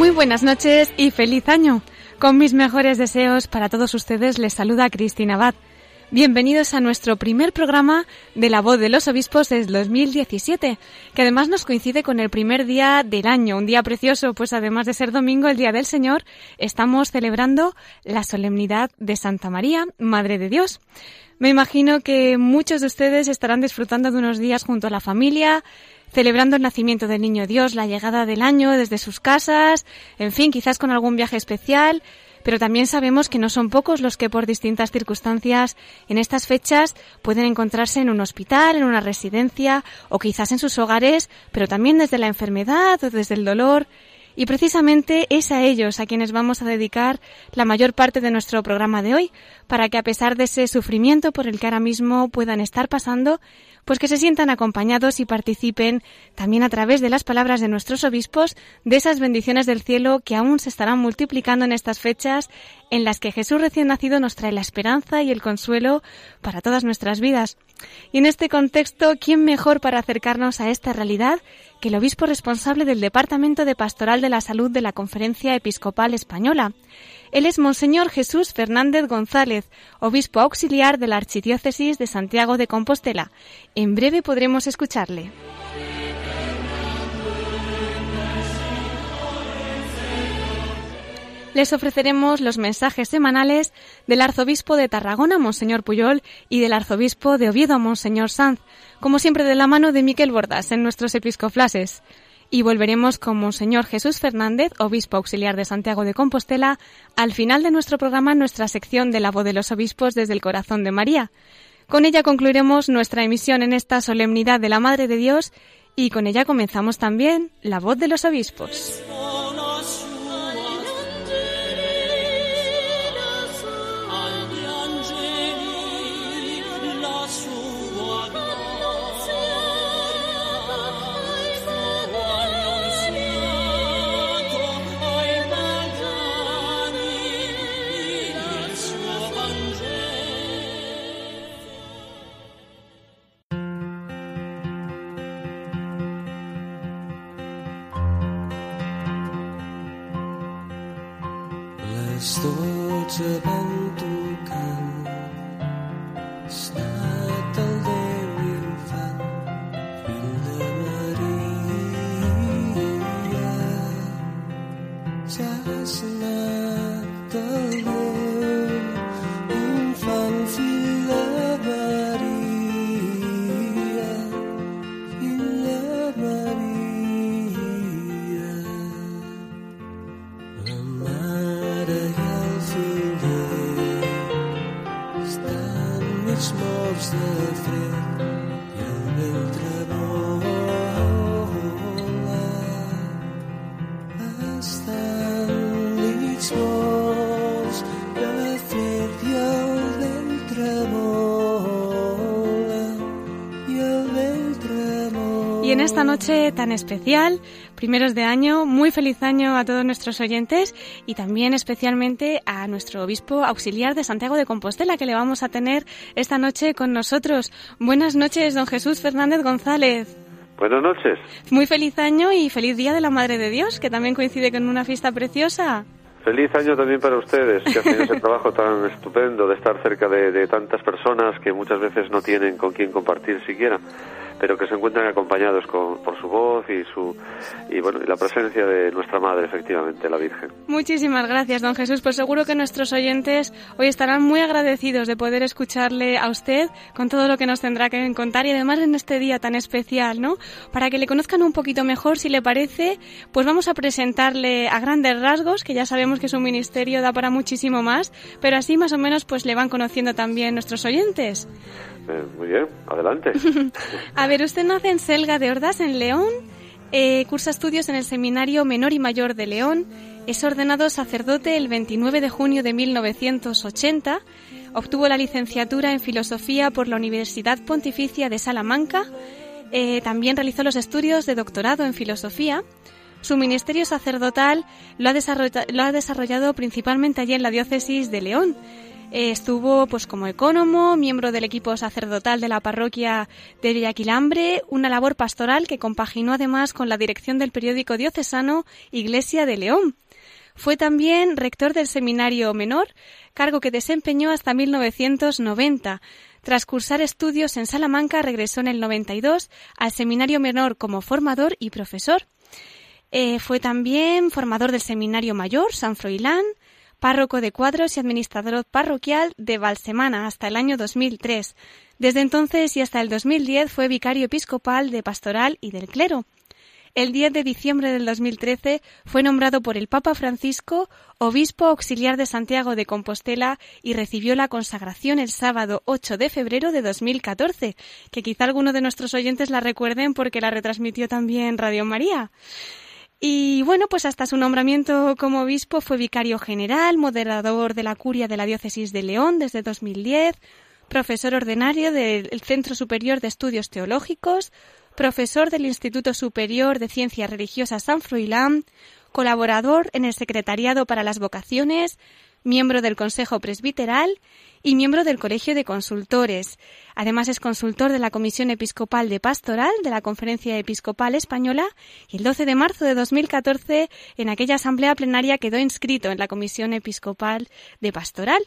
Muy buenas noches y feliz año. Con mis mejores deseos para todos ustedes les saluda Cristina Abad. Bienvenidos a nuestro primer programa de La Voz de los Obispos desde 2017, que además nos coincide con el primer día del año, un día precioso, pues además de ser domingo, el Día del Señor, estamos celebrando la solemnidad de Santa María, Madre de Dios. Me imagino que muchos de ustedes estarán disfrutando de unos días junto a la familia, celebrando el nacimiento del Niño Dios, la llegada del año desde sus casas, en fin, quizás con algún viaje especial, pero también sabemos que no son pocos los que por distintas circunstancias en estas fechas pueden encontrarse en un hospital, en una residencia o quizás en sus hogares, pero también desde la enfermedad o desde el dolor. Y precisamente es a ellos a quienes vamos a dedicar la mayor parte de nuestro programa de hoy, para que a pesar de ese sufrimiento por el que ahora mismo puedan estar pasando, pues que se sientan acompañados y participen también a través de las palabras de nuestros obispos de esas bendiciones del cielo que aún se estarán multiplicando en estas fechas en las que Jesús recién nacido nos trae la esperanza y el consuelo para todas nuestras vidas. Y en este contexto, ¿quién mejor para acercarnos a esta realidad que el obispo responsable del Departamento de Pastoral de la Salud de la Conferencia Episcopal Española? Él es Monseñor Jesús Fernández González, obispo auxiliar de la Archidiócesis de Santiago de Compostela. En breve podremos escucharle. Les ofreceremos los mensajes semanales del arzobispo de Tarragona, Monseñor Puyol, y del arzobispo de Oviedo, Monseñor Sanz, como siempre de la mano de Miquel Bordas en nuestros episcoflases. Y volveremos con Monseñor Jesús Fernández, obispo auxiliar de Santiago de Compostela, al final de nuestro programa nuestra sección de la voz de los obispos desde el corazón de María. Con ella concluiremos nuestra emisión en esta solemnidad de la Madre de Dios y con ella comenzamos también la voz de los obispos. Y en esta noche tan especial, primeros de año, muy feliz año a todos nuestros oyentes y también especialmente a nuestro obispo auxiliar de Santiago de Compostela que le vamos a tener esta noche con nosotros. Buenas noches, don Jesús Fernández González. Buenas noches. Muy feliz año y feliz Día de la Madre de Dios, que también coincide con una fiesta preciosa. Feliz año también para ustedes, que hacen ese trabajo tan estupendo de estar cerca de, de tantas personas que muchas veces no tienen con quién compartir siquiera pero que se encuentran acompañados con, por su voz y su y bueno y la presencia de nuestra madre efectivamente la Virgen. Muchísimas gracias, don Jesús. Pues seguro que nuestros oyentes hoy estarán muy agradecidos de poder escucharle a usted con todo lo que nos tendrá que contar y además en este día tan especial, ¿no? Para que le conozcan un poquito mejor, si le parece, pues vamos a presentarle a grandes rasgos, que ya sabemos que su ministerio da para muchísimo más, pero así más o menos pues le van conociendo también nuestros oyentes. Eh, muy bien, adelante. a ver, usted nace en Selga de Ordas, en León, Eh, cursa estudios en el Seminario Menor y Mayor de León. Es ordenado sacerdote el 29 de junio de 1980. Obtuvo la licenciatura en Filosofía por la Universidad Pontificia de Salamanca. Eh, también realizó los estudios de doctorado en Filosofía. Su ministerio sacerdotal lo ha, lo ha desarrollado principalmente allí en la diócesis de León. Eh, estuvo pues como ecónomo, miembro del equipo sacerdotal de la parroquia de Villaquilambre, una labor pastoral que compaginó además con la dirección del periódico diocesano Iglesia de León. Fue también rector del Seminario Menor, cargo que desempeñó hasta 1990. Tras cursar estudios en Salamanca, regresó en el 92 al Seminario Menor como formador y profesor. Eh, fue también formador del Seminario Mayor San Froilán, párroco de cuadros y administrador parroquial de Valsemana hasta el año 2003. Desde entonces y hasta el 2010 fue vicario episcopal de pastoral y del clero. El 10 de diciembre del 2013 fue nombrado por el Papa Francisco obispo auxiliar de Santiago de Compostela y recibió la consagración el sábado 8 de febrero de 2014, que quizá alguno de nuestros oyentes la recuerden porque la retransmitió también Radio María. Y bueno, pues hasta su nombramiento como obispo fue vicario general, moderador de la curia de la diócesis de León desde 2010, profesor ordinario del Centro Superior de Estudios Teológicos, profesor del Instituto Superior de Ciencias Religiosas San Froilán, colaborador en el Secretariado para las Vocaciones, miembro del Consejo Presbiteral y miembro del Colegio de Consultores. Además es consultor de la Comisión Episcopal de Pastoral de la Conferencia Episcopal Española y el 12 de marzo de 2014 en aquella asamblea plenaria quedó inscrito en la Comisión Episcopal de Pastoral.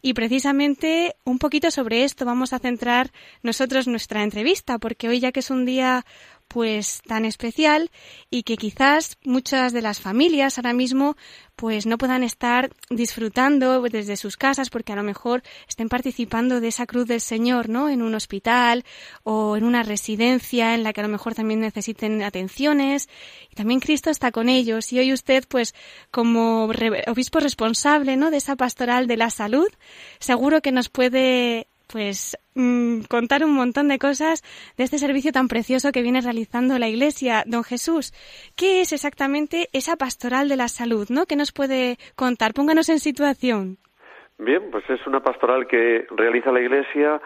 Y precisamente un poquito sobre esto vamos a centrar nosotros nuestra entrevista porque hoy ya que es un día pues tan especial y que quizás muchas de las familias ahora mismo pues no puedan estar disfrutando desde sus casas porque a lo mejor estén participando de esa cruz del Señor, ¿no? En un hospital o en una residencia en la que a lo mejor también necesiten atenciones y también Cristo está con ellos y hoy usted pues como obispo responsable, ¿no? De esa pastoral de la salud, seguro que nos puede pues mm, contar un montón de cosas de este servicio tan precioso que viene realizando la Iglesia. Don Jesús, ¿qué es exactamente esa pastoral de la salud? ¿no? ¿Qué nos puede contar? Pónganos en situación. Bien, pues es una pastoral que realiza la Iglesia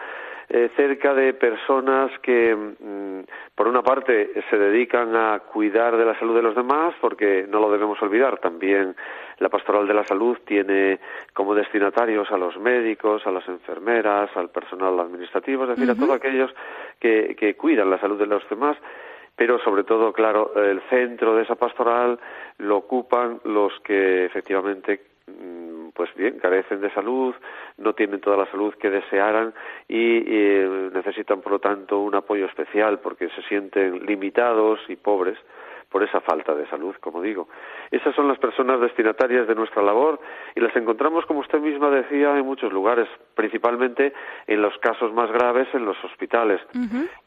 eh, cerca de personas que, mm, por una parte, se dedican a cuidar de la salud de los demás, porque no lo debemos olvidar, también la pastoral de la salud tiene como destinatarios a los médicos, a las enfermeras, al personal administrativo, es decir, a todos aquellos que, que cuidan la salud de los demás pero sobre todo, claro, el centro de esa pastoral lo ocupan los que efectivamente mm, pues bien, carecen de salud, no tienen toda la salud que desearan y, necesitan, por lo tanto, un apoyo especial porque se sienten limitados y pobres por esa falta de salud, como digo. Esas son las personas destinatarias de nuestra labor y las encontramos, como usted misma decía, en muchos lugares, principalmente en los casos más graves en los hospitales.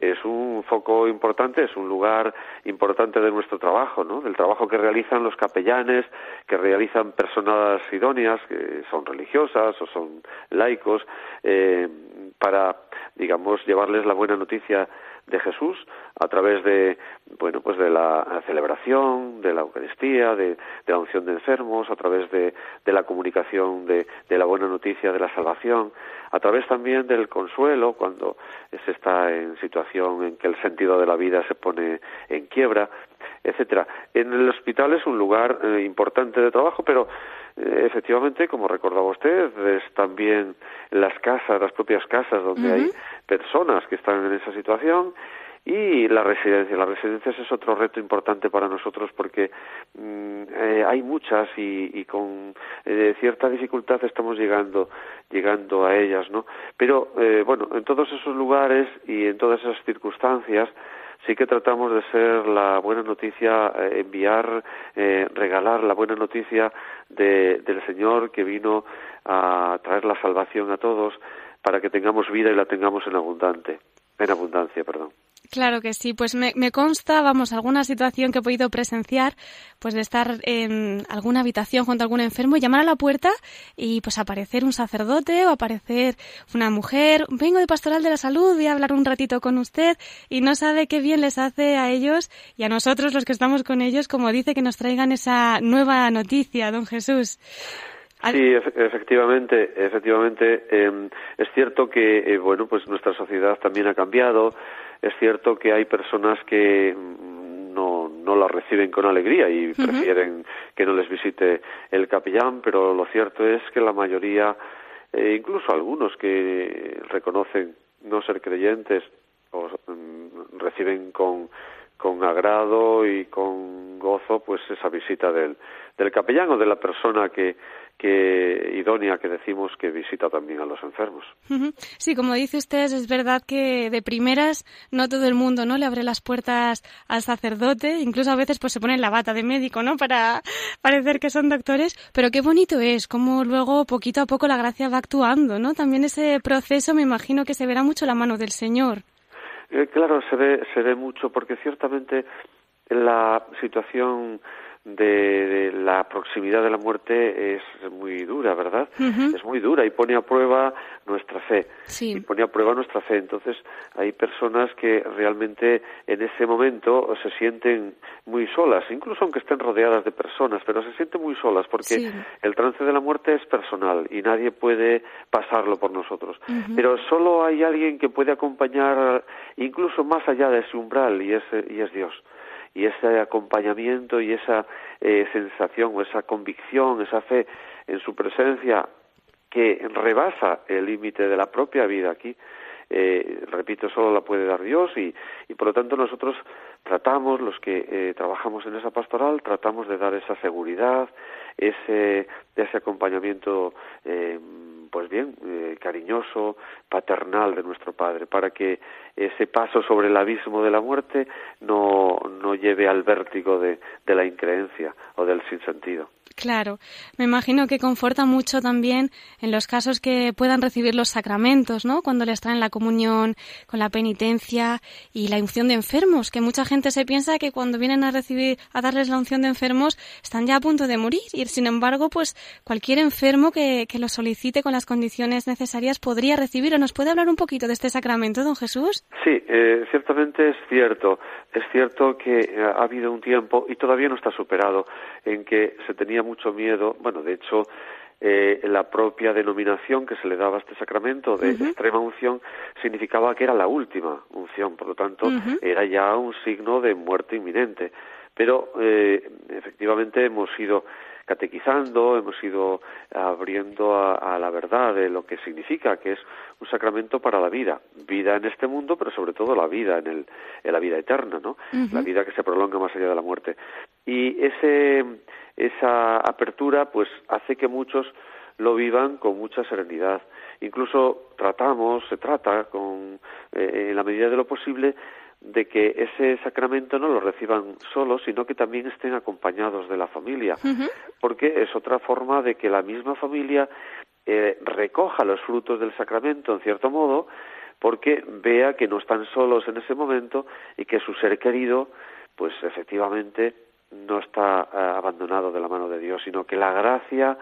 Es un foco importante, es un lugar importante de nuestro trabajo, ¿no? Del trabajo que realizan los capellanes, que realizan personas idóneas, que son religiosas o son laicos, eh, para, digamos, llevarles la buena noticia de Jesús a través de bueno pues de la celebración de la Eucaristía de, la unción de enfermos a través de, la comunicación de, la buena noticia de la salvación a través también del consuelo cuando se está en situación en que el sentido de la vida se pone en quiebra etcétera. En el hospital es un lugar eh, importante de trabajo pero efectivamente como recordaba usted es también las casas las propias casas donde hay personas que están en esa situación y la residencia. Las residencias es otro reto importante para nosotros porque mm, eh, hay muchas y, con eh, cierta dificultad estamos llegando llegando a ellas, ¿no? Pero eh, bueno, en todos esos lugares y en todas esas circunstancias sí que tratamos de ser la buena noticia, enviar, regalar la buena noticia de, del Señor que vino a traer la salvación a todos para que tengamos vida y la tengamos en abundante, en abundancia, perdón. Claro que sí, pues me, me, consta, vamos, alguna situación que he podido presenciar, pues de estar en alguna habitación junto a algún enfermo llamar a la puerta y pues aparecer un sacerdote o aparecer una mujer, vengo de Pastoral de la Salud, voy a hablar un ratito con usted y no sabe qué bien les hace a ellos y a nosotros los que estamos con ellos, como dice, que nos traigan esa nueva noticia, don Jesús. Sí, efectivamente, efectivamente. Eh, es cierto que, eh, bueno, pues nuestra sociedad también ha cambiado. Es cierto que hay personas que no, no la reciben con alegría y prefieren que no les visite el capellán, pero lo cierto es que la mayoría, eh, incluso algunos que reconocen no ser creyentes, o, mm, reciben con, con agrado y con gozo pues esa visita del, del capellán o de la persona que, que idónea que decimos que visita también a los enfermos. Sí, como dice usted, es verdad que de primeras no todo el mundo no le abre las puertas al sacerdote, incluso a veces pues se pone la bata de médico, ¿no? Para parecer que son doctores, pero qué bonito es cómo luego poquito a poco la gracia va actuando, ¿no? También ese proceso me imagino que se verá mucho la mano del Señor. Eh, claro, se ve se ve mucho porque ciertamente la situación de, la proximidad de la muerte es muy dura, ¿verdad? Es muy dura y pone a prueba nuestra fe. Y pone a prueba nuestra fe. Entonces, hay personas que realmente en ese momento se sienten muy solas, incluso aunque estén rodeadas de personas, pero se sienten muy solas porque el trance de la muerte es personal y nadie puede pasarlo por nosotros. Pero solo hay alguien que puede acompañar incluso más allá de ese umbral y es, y es Dios y ese acompañamiento y esa eh, sensación o esa convicción, esa fe en su presencia que rebasa el límite de la propia vida aquí, eh, repito, solo la puede dar Dios y, y por lo tanto nosotros tratamos, los que eh, trabajamos en esa pastoral, tratamos de dar esa seguridad, ese, ese acompañamiento eh, pues bien, eh, cariñoso, paternal de nuestro Padre, para que ese paso sobre el abismo de la muerte no, no lleve al vértigo de, de la increencia o del sinsentido. Claro, me imagino que conforta mucho también en los casos que puedan recibir los sacramentos, ¿no? Cuando les traen la comunión con la penitencia y la unción de enfermos, que mucha gente se piensa que cuando vienen a recibir, a darles la unción de enfermos, están ya a punto de morir y sin embargo, pues cualquier enfermo que, que lo solicite con las condiciones necesarias podría recibir. ¿Nos puede hablar un poquito de este sacramento, don Jesús? Sí, eh, ciertamente es cierto. Es cierto que eh, ha habido un tiempo y todavía no está superado en que se tenía mucho miedo, bueno, de hecho, eh, la propia denominación que se le daba a este sacramento de extrema unción significaba que era la última unción, por lo tanto, era ya un signo de muerte inminente. Pero eh, efectivamente hemos ido catequizando, hemos ido abriendo a, la verdad de lo que significa, que es un sacramento para la vida, vida en este mundo, pero sobre todo la vida en, el, en la vida eterna, ¿no? La vida que se prolonga más allá de la muerte. Y ese esa apertura pues hace que muchos lo vivan con mucha serenidad. Incluso tratamos, se trata con, eh, en la medida de lo posible, de que ese sacramento no lo reciban solos, sino que también estén acompañados de la familia, porque es otra forma de que la misma familia eh, recoja los frutos del sacramento, en cierto modo, porque vea que no están solos en ese momento y que su ser querido, pues efectivamente no está eh, abandonado de la mano de Dios, sino que la gracia,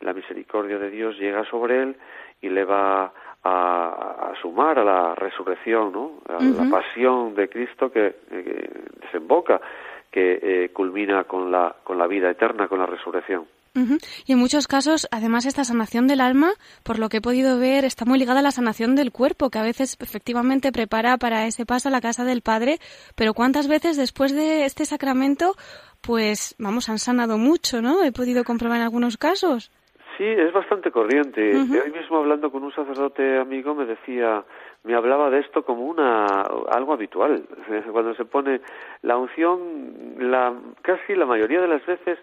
la misericordia de Dios llega sobre él y le va a, sumar a la resurrección, ¿no? a la pasión de Cristo que, desemboca, que eh, culmina con la, con la vida eterna, con la resurrección. Y en muchos casos, además, esta sanación del alma, por lo que he podido ver, está muy ligada a la sanación del cuerpo, que a veces efectivamente prepara para ese paso a la casa del Padre, pero ¿cuántas veces después de este sacramento, pues, vamos, han sanado mucho, ¿no? He podido comprobar en algunos casos. Sí, es bastante corriente. Hoy mismo hablando con un sacerdote amigo me decía, me hablaba de esto como una algo habitual. Cuando se pone la unción, la casi la mayoría de las veces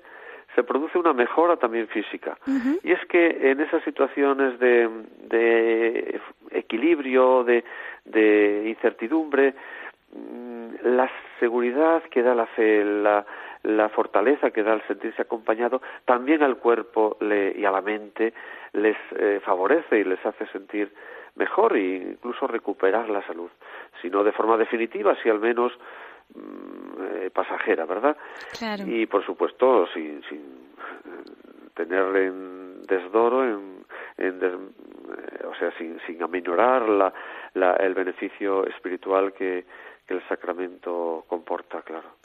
se produce una mejora también física. Y es que en esas situaciones de, de equilibrio, de, de incertidumbre, mm, la seguridad que da la fe, la, la fortaleza que da el sentirse acompañado, también al cuerpo le, y a la mente les eh, favorece y les hace sentir mejor e incluso recuperar la salud. Si no de forma definitiva, si al menos mm, eh, pasajera, ¿verdad? Claro. Y por supuesto, sin, sin tener en desdoro, en, en eh, o sea, sin, sin aminorar la, la, el beneficio espiritual que, que el sacramento comporta, claro.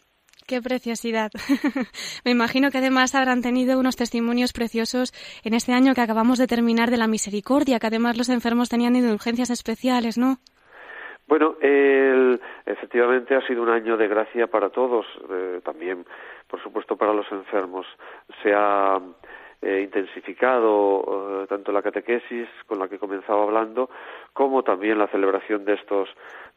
Qué preciosidad. Me imagino que además habrán tenido unos testimonios preciosos en este año que acabamos de terminar de la misericordia, que además los enfermos tenían indulgencias especiales, ¿no? Bueno, el, efectivamente ha sido un año de gracia para todos, eh, también, por supuesto, para los enfermos. Se ha eh, intensificado eh, tanto la catequesis con la que comenzaba hablando, como también la celebración de estos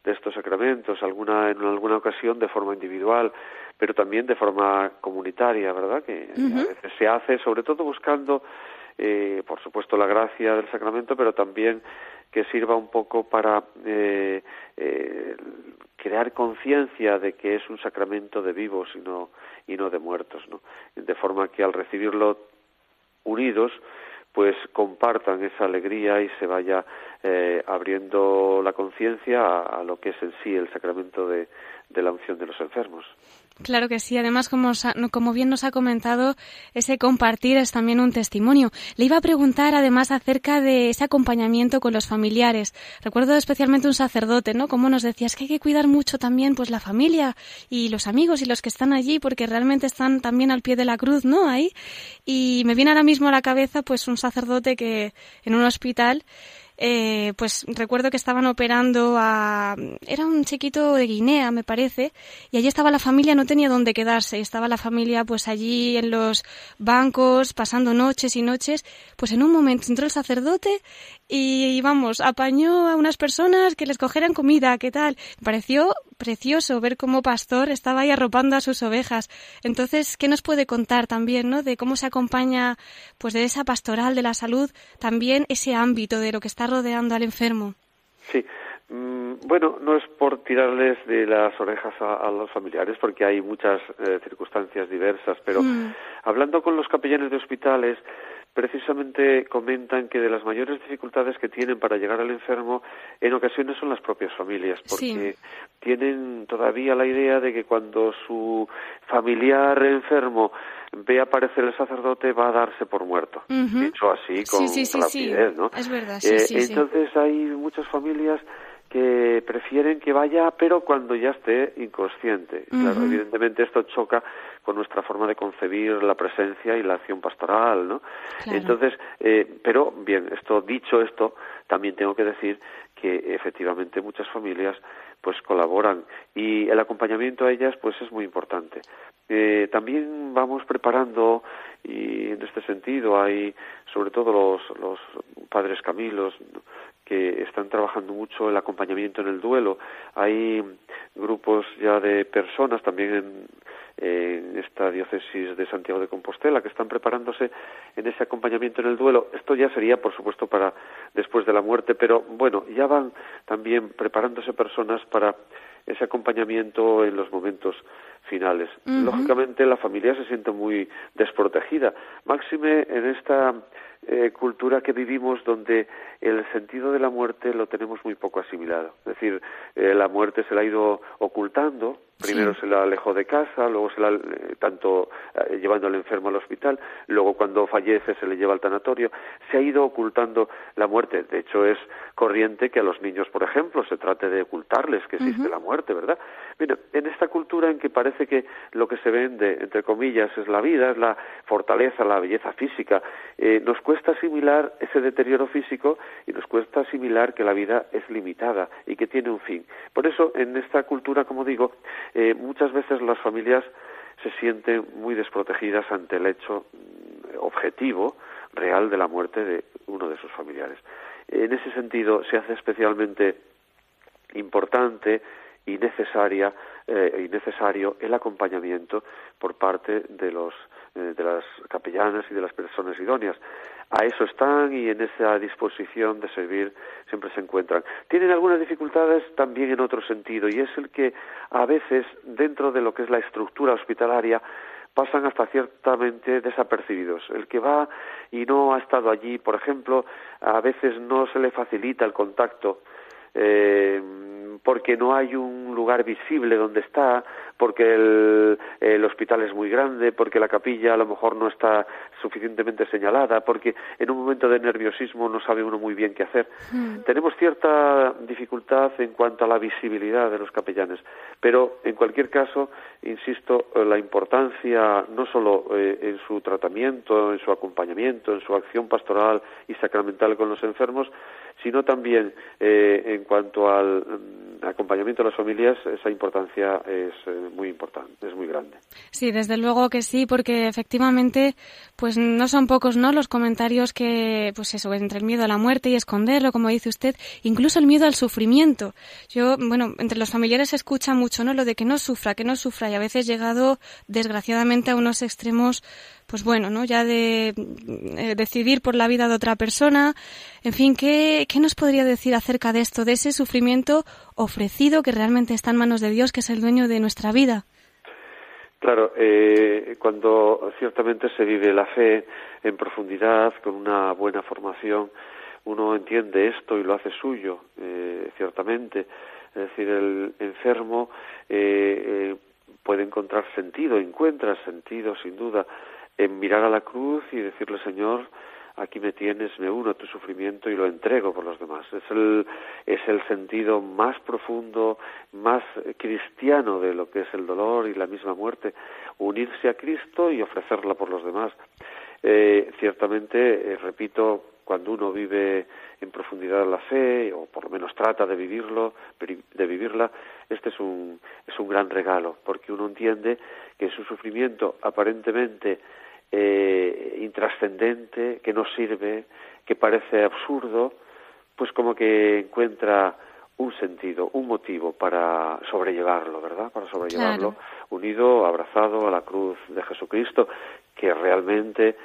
de estos sacramentos, alguna en alguna ocasión de forma individual, pero también de forma comunitaria, ¿verdad? Que a veces se hace, sobre todo buscando, eh, por supuesto, la gracia del sacramento, pero también que sirva un poco para eh, eh, crear conciencia de que es un sacramento de vivos y no, y no de muertos, ¿no? De forma que al recibirlo unidos, pues compartan esa alegría y se vaya eh, abriendo la conciencia a, a, lo que es en sí el sacramento de, de la unción de los enfermos. Claro que sí. Además, como, como, bien nos ha comentado, ese compartir es también un testimonio. Le iba a preguntar además acerca de ese acompañamiento con los familiares. Recuerdo especialmente un sacerdote, ¿no? Como nos decía, es que hay que cuidar mucho también pues la familia y los amigos y los que están allí porque realmente están también al pie de la cruz, ¿no? Ahí. Y me viene ahora mismo a la cabeza pues un sacerdote que en un hospital eh, pues recuerdo que estaban operando a... Era un chiquito de Guinea, me parece, y allí estaba la familia, no tenía dónde quedarse, estaba la familia pues allí en los bancos, pasando noches y noches, pues en un momento entró el sacerdote y vamos, apañó a unas personas que les cogieran comida, ¿qué tal? Me pareció precioso ver cómo Pastor estaba ahí arropando a sus ovejas. Entonces, ¿qué nos puede contar también, no? De cómo se acompaña, pues de esa pastoral de la salud, también ese ámbito de lo que está rodeando al enfermo. Sí. Mm, bueno, no es por tirarles de las orejas a, a los familiares, porque hay muchas eh, circunstancias diversas, pero mm. hablando con los capellanes de hospitales, precisamente comentan que de las mayores dificultades que tienen para llegar al enfermo en ocasiones son las propias familias, porque tienen todavía la idea de que cuando su familiar enfermo ve aparecer el sacerdote va a darse por muerto. Dicho así, con rapidez, ¿no? Es verdad, eh, entonces hay muchas familias que prefieren que vaya, pero cuando ya esté inconsciente. Claro, evidentemente esto choca con nuestra forma de concebir la presencia y la acción pastoral, ¿no? Entonces, eh, pero bien, esto dicho esto, también tengo que decir que efectivamente muchas familias pues colaboran y el acompañamiento a ellas pues es muy importante. Eh, también vamos preparando y en este sentido hay sobre todo los, los padres Camilos que están trabajando mucho el acompañamiento en el duelo. Hay grupos ya de personas también en, en esta diócesis de Santiago de Compostela que están preparándose en ese acompañamiento en el duelo. Esto ya sería, por supuesto, para después de la muerte, pero bueno, ya van también preparándose personas para ese acompañamiento en los momentos finales. Lógicamente la familia se siente muy desprotegida, máxime en esta eh, cultura que vivimos donde el sentido de la muerte lo tenemos muy poco asimilado. Es decir, eh, la muerte se la ha ido ocultando, primero se la alejó de casa, luego se la, eh, tanto eh, llevando al enfermo al hospital, luego cuando fallece se le lleva al tanatorio, se ha ido ocultando la muerte. De hecho, es corriente que a los niños, por ejemplo, se trate de ocultarles que existe la muerte, ¿verdad? Mira, en esta cultura en que parece que lo que se vende, entre comillas, es la vida, es la fortaleza, la belleza física, nos cuesta asimilar ese deterioro físico y nos cuesta asimilar que la vida es limitada y que tiene un fin. Por eso, en esta cultura, como digo, eh, muchas veces las familias se sienten muy desprotegidas ante el hecho mm, objetivo, real, de la muerte de uno de sus familiares. En ese sentido, se hace especialmente importante y necesaria eh, y necesario el acompañamiento por parte de los eh, de las capellanas y de las personas idóneas. A eso están y en esa disposición de servir siempre se encuentran. Tienen algunas dificultades también en otro sentido y es el que a veces dentro de lo que es la estructura hospitalaria pasan hasta ciertamente desapercibidos. El que va y no ha estado allí, por ejemplo, a veces no se le facilita el contacto eh, porque no hay un lugar visible donde está, porque el, el, hospital es muy grande, porque la capilla a lo mejor no está suficientemente señalada, porque en un momento de nerviosismo no sabe uno muy bien qué hacer. Mm. Tenemos cierta dificultad en cuanto a la visibilidad de los capellanes, pero en cualquier caso, insisto, la importancia no solo eh, en su tratamiento, en su acompañamiento, en su acción pastoral y sacramental con los enfermos, sino también eh, en cuanto al mm, acompañamiento de las familias, esa importancia es eh, muy importante, es muy grande. Sí, desde luego que sí, porque efectivamente, pues no son pocos, ¿no? Los comentarios que, pues eso, entre el miedo a la muerte y esconderlo, como dice usted, incluso el miedo al sufrimiento. Yo, bueno, entre los familiares se escucha mucho, ¿no? Lo de que no sufra, que no sufra, y a veces llegado, desgraciadamente, a unos extremos pues bueno, ¿no? Ya de eh, decidir por la vida de otra persona. En fin, ¿qué, ¿qué nos podría decir acerca de esto, de ese sufrimiento ofrecido que realmente está en manos de Dios, que es el dueño de nuestra vida? Claro, eh, cuando ciertamente se vive la fe en profundidad, con una buena formación, uno entiende esto y lo hace suyo, eh, ciertamente. Es decir, el enfermo eh, puede encontrar sentido, encuentra sentido, sin duda, en mirar a la cruz y decirle, Señor, aquí me tienes, me uno a tu sufrimiento y lo entrego por los demás. Es el, es el sentido más profundo, más cristiano de lo que es el dolor y la misma muerte, unirse a Cristo y ofrecerla por los demás. Eh, ciertamente, eh, repito, cuando uno vive en profundidad la fe, o por lo menos trata de vivirlo, de vivirla, este es un, es un gran regalo, porque uno entiende que su sufrimiento aparentemente eh, intrascendente, que no sirve, que parece absurdo, pues como que encuentra un sentido, un motivo para sobrellevarlo, ¿verdad? Para sobrellevarlo unido, abrazado a la cruz de Jesucristo, que realmente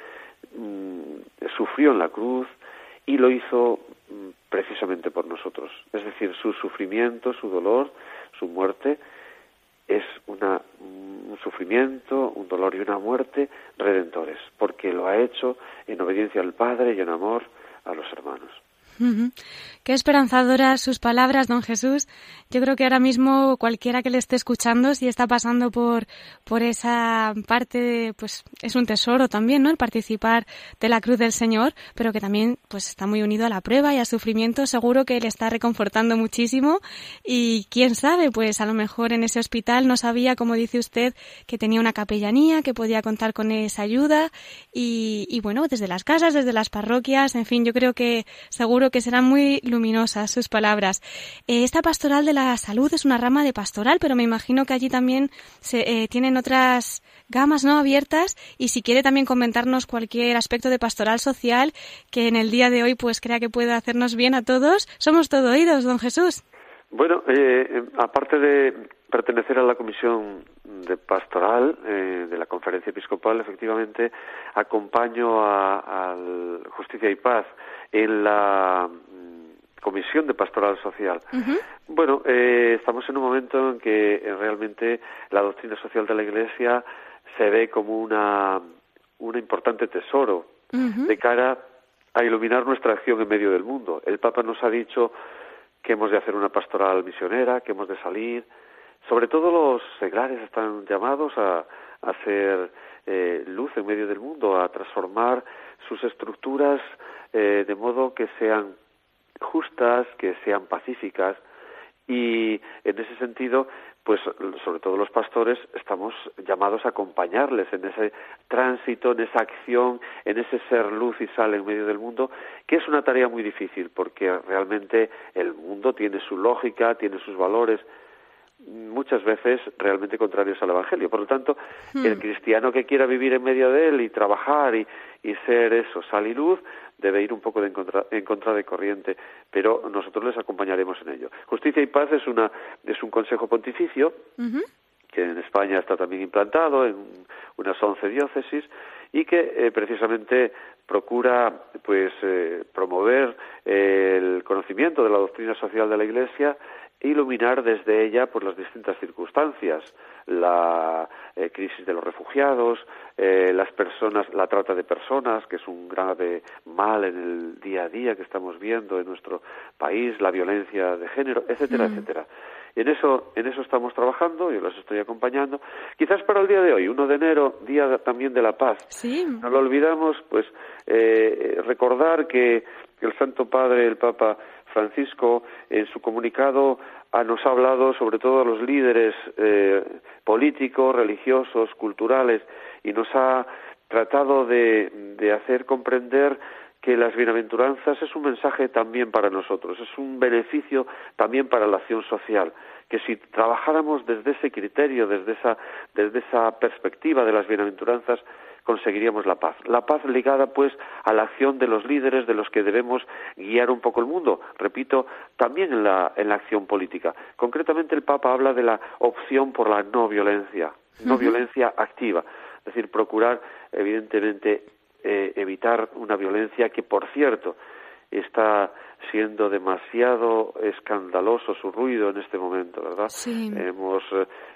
mm, sufrió en la cruz y lo hizo mm, precisamente por nosotros. Es decir, su sufrimiento, su dolor, su muerte, es una, un sufrimiento, un dolor y una muerte redentores, porque lo ha hecho en obediencia al Padre y en amor a los hermanos. Qué esperanzadoras sus palabras, don Jesús. Yo creo que ahora mismo cualquiera que le esté escuchando, si está pasando por, por esa parte, pues es un tesoro también, ¿no? El participar de la cruz del Señor, pero que también pues está muy unido a la prueba y al sufrimiento. Seguro que le está reconfortando muchísimo y quién sabe, pues a lo mejor en ese hospital no sabía, como dice usted, que tenía una capellanía, que podía contar con esa ayuda y, y bueno, desde las casas, desde las parroquias, en fin, yo creo que seguro que serán muy luminosas sus palabras. Eh, esta pastoral de la salud es una rama de pastoral, pero me imagino que allí también se, eh, tienen otras gamas no abiertas y si quiere también comentarnos cualquier aspecto de pastoral social que en el día de hoy pues crea que pueda hacernos bien a todos, somos todo oídos, don Jesús. Bueno, eh, aparte de pertenecer a la comisión de pastoral de la conferencia episcopal, efectivamente acompaño a, a Justicia y Paz en la mm, Comisión de Pastoral Social. Bueno, eh, estamos en un momento en que eh, realmente la doctrina social de la Iglesia se ve como una, un importante tesoro de cara a iluminar nuestra acción en medio del mundo. El Papa nos ha dicho que hemos de hacer una pastoral misionera, que hemos de salir. Sobre todo los seglares están llamados a, hacer eh, luz en medio del mundo, a transformar sus estructuras eh, de modo que sean justas, que sean pacíficas. Y en ese sentido, pues sobre todo los pastores estamos llamados a acompañarles en ese tránsito, en esa acción, en ese ser luz y sal en medio del mundo, que es una tarea muy difícil porque realmente el mundo tiene su lógica, tiene sus valores, muchas veces realmente contrarios al Evangelio. Por lo tanto, el hmm. cristiano que quiera vivir en medio de él y trabajar y, y ser eso, sal y luz, debe ir un poco de en, contra, de corriente, pero nosotros les acompañaremos en ello. Justicia y Paz es, una, es un consejo pontificio que en España está también implantado en unas once diócesis y que eh, precisamente procura pues eh, promover el conocimiento de la doctrina social de la Iglesia iluminar desde ella pues las distintas circunstancias la eh, crisis de los refugiados eh, las personas la trata de personas que es un grave mal en el día a día que estamos viendo en nuestro país la violencia de género etcétera etcétera en eso, en eso estamos trabajando, yo los estoy acompañando. Quizás para el día de hoy, 1 de enero, día también de la paz. Sí. No lo olvidamos, pues eh, recordar que el Santo Padre, el Papa Francisco, en su comunicado nos ha hablado sobre todo a los líderes eh, políticos, religiosos, culturales, y nos ha tratado de, de hacer comprender que las bienaventuranzas es un mensaje también para nosotros, es un beneficio también para la acción social, que si trabajáramos desde ese criterio, desde esa, desde esa perspectiva de las bienaventuranzas, conseguiríamos la paz. La paz ligada, pues, a la acción de los líderes, de los que debemos guiar un poco el mundo. Repito, también en la, en la acción política. Concretamente, el Papa habla de la opción por la no violencia, no violencia activa. Es decir, procurar, evidentemente, eh, evitar una violencia que, por cierto, está siendo demasiado escandaloso su ruido en este momento, ¿verdad? Hemos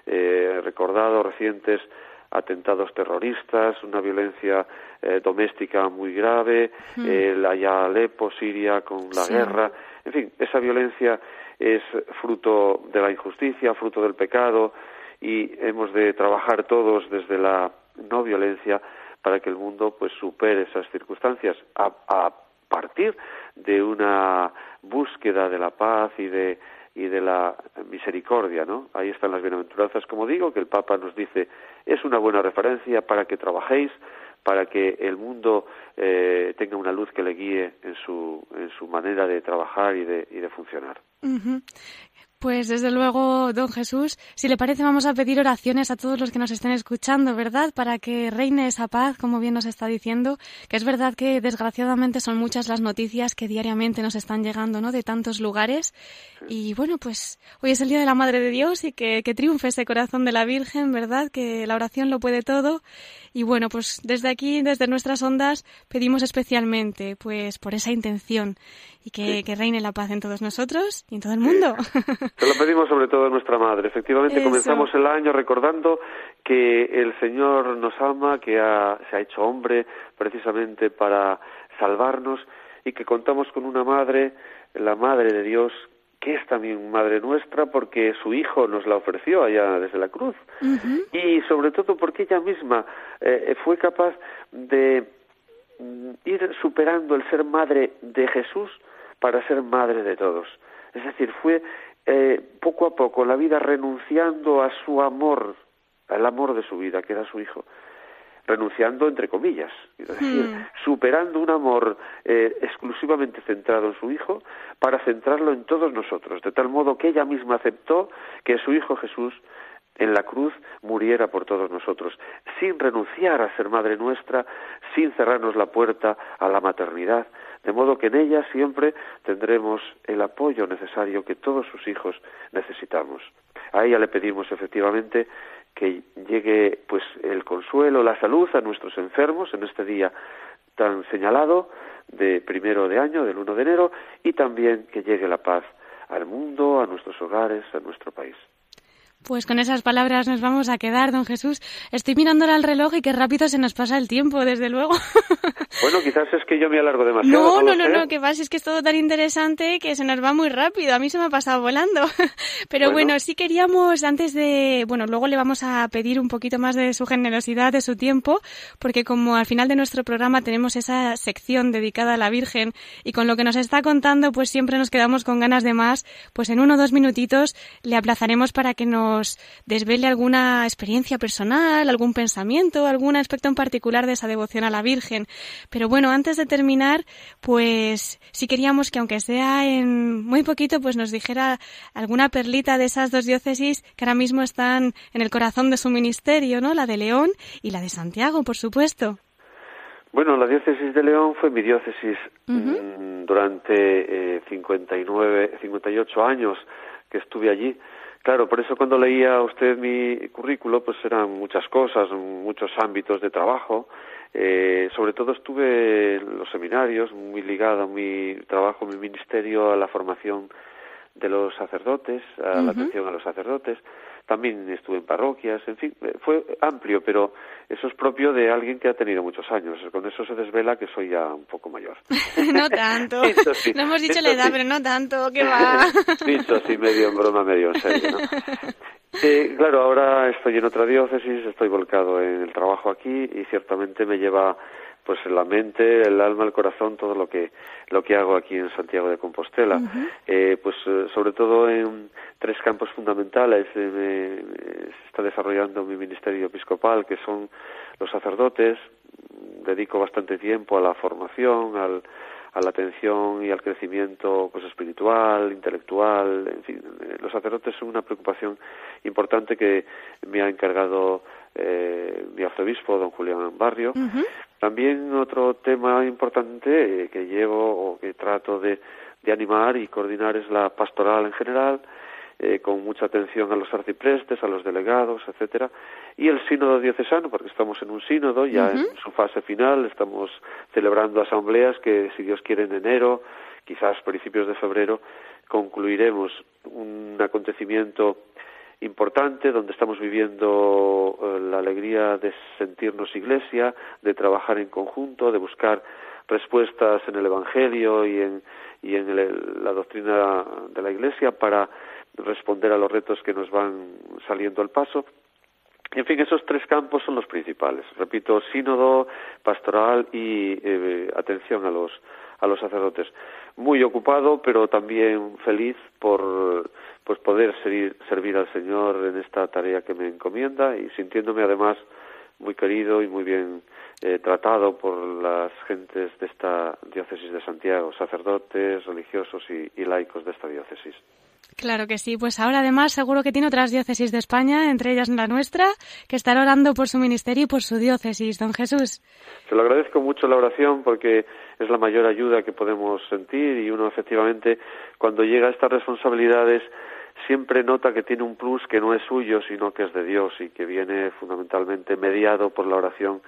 eh, recordado recientes atentados terroristas, una violencia eh, doméstica muy grave, la ya Alepo, Siria con la guerra, en fin, esa violencia es fruto de la injusticia, fruto del pecado y hemos de trabajar todos desde la no violencia para que el mundo pues supere esas circunstancias a, a partir de una búsqueda de la paz y de y de la misericordia, ¿no? Ahí están las bienaventuranzas, como digo, que el Papa nos dice es una buena referencia para que trabajéis, para que el mundo eh, tenga una luz que le guíe en su, en su manera de trabajar y de, y de funcionar. Pues desde luego, don Jesús, si le parece vamos a pedir oraciones a todos los que nos estén escuchando, ¿verdad? Para que reine esa paz, como bien nos está diciendo, que es verdad que desgraciadamente son muchas las noticias que diariamente nos están llegando, ¿no? De tantos lugares. Y bueno, pues hoy es el Día de la Madre de Dios y que, que triunfe ese corazón de la Virgen, ¿verdad? Que la oración lo puede todo. Y bueno, pues desde aquí, desde nuestras ondas, pedimos especialmente, pues, por esa intención y que, reine la paz en todos nosotros y en todo el mundo. Se lo pedimos sobre todo a nuestra madre. Efectivamente, comenzamos el año recordando que el Señor nos ama, que se ha hecho hombre precisamente para salvarnos y que contamos con una madre, la madre de Dios, que es también madre nuestra porque su hijo nos la ofreció allá desde la cruz y sobre todo porque ella misma eh, fue capaz de mm, ir superando el ser madre de Jesús para ser madre de todos. Es decir, fue eh, poco a poco la vida renunciando a su amor, al amor de su vida, que era su hijo, renunciando entre comillas, es decir, hmm. superando un amor eh, exclusivamente centrado en su hijo para centrarlo en todos nosotros, de tal modo que ella misma aceptó que su hijo Jesús en la cruz muriera por todos nosotros, sin renunciar a ser madre nuestra, sin cerrarnos la puerta a la maternidad, de modo que en ella siempre tendremos el apoyo necesario que todos sus hijos necesitamos. A ella le pedimos efectivamente que llegue pues el consuelo, la salud a nuestros enfermos en este día tan señalado de primero de año, del 1 de enero, y también que llegue la paz al mundo, a nuestros hogares, a nuestro país. Pues con esas palabras nos vamos a quedar, don Jesús. Estoy mirando al reloj y qué rápido se nos pasa el tiempo, desde luego. Bueno, quizás es que yo me alargo demasiado. No, no, no, no, que pasa es que es todo tan interesante que se nos va muy rápido. A mí se me ha pasado volando. Pero bueno. sí queríamos, antes de, bueno, luego le vamos a pedir un poquito más de su generosidad, de su tiempo, porque como al final de nuestro programa tenemos esa sección dedicada a la Virgen y con lo que nos está contando, pues siempre nos quedamos con ganas de más, pues en uno o dos minutitos le aplazaremos para que nos desvele alguna experiencia personal, algún pensamiento, algún aspecto en particular de esa devoción a la Virgen. Pero bueno, antes de terminar, pues sí queríamos que aunque sea en muy poquito, pues nos dijera alguna perlita de esas dos diócesis que ahora mismo están en el corazón de su ministerio, ¿no? La de León y la de Santiago, por supuesto. Bueno, la diócesis de León fue mi diócesis mm, durante eh, 59, 58 años que estuve allí. Claro, por eso cuando leía usted mi currículo, pues eran muchas cosas, muchos ámbitos de trabajo. Eh, sobre todo estuve en los seminarios, muy ligado a mi trabajo, mi ministerio, a la formación de los sacerdotes, a la atención a los sacerdotes. También estuve en parroquias, en fin, eh, fue amplio, pero eso es propio de alguien que ha tenido muchos años. Con eso se desvela que soy ya un poco mayor. no tanto. no hemos dicho la edad, pero no tanto, que va. Dicho sí, medio en broma, medio en serio, ¿no? Eh, claro, ahora estoy en otra diócesis, estoy volcado en el trabajo aquí y ciertamente me lleva pues la mente, el alma, el corazón, todo lo que lo que hago aquí en Santiago de Compostela. eh, pues eh, sobre todo en tres campos fundamentales eh, se está desarrollando mi ministerio episcopal, que son los sacerdotes. Dedico bastante tiempo a la formación, al, a la atención y al crecimiento pues espiritual, intelectual, en fin, eh, los sacerdotes son una preocupación importante que me ha encargado eh, mi arzobispo, don Julián Barrio. También otro tema importante eh, que llevo o que trato de, de, animar y coordinar es la pastoral en general, eh, con mucha atención a los arciprestes, a los delegados, etcétera, y el sínodo diocesano, porque estamos en un sínodo ya uh -huh. en su fase final, estamos celebrando asambleas que, si Dios quiere, en enero, quizás principios de febrero, concluiremos un acontecimiento importante donde estamos viviendo eh, la alegría de sentirnos iglesia, de trabajar en conjunto, de buscar respuestas en el Evangelio y en, el, la doctrina de la Iglesia para responder a los retos que nos van saliendo al paso. En fin, esos tres campos son los principales. Repito, sínodo, pastoral y eh, atención a los a los sacerdotes. Muy ocupado, pero también feliz por pues poder servir, servir al Señor en esta tarea que me encomienda y sintiéndome además muy querido y muy bien eh, tratado por las gentes de esta diócesis de Santiago, sacerdotes, religiosos y, y laicos de esta diócesis. Claro que sí, pues ahora además seguro que tiene otras diócesis de España, entre ellas la nuestra, que estará orando por su ministerio y por su diócesis, don Jesús. Se lo agradezco mucho la oración porque es la mayor ayuda que podemos sentir y uno efectivamente cuando llega a estas responsabilidades siempre nota que tiene un plus que no es suyo, sino que es de Dios y que viene fundamentalmente mediado por la oración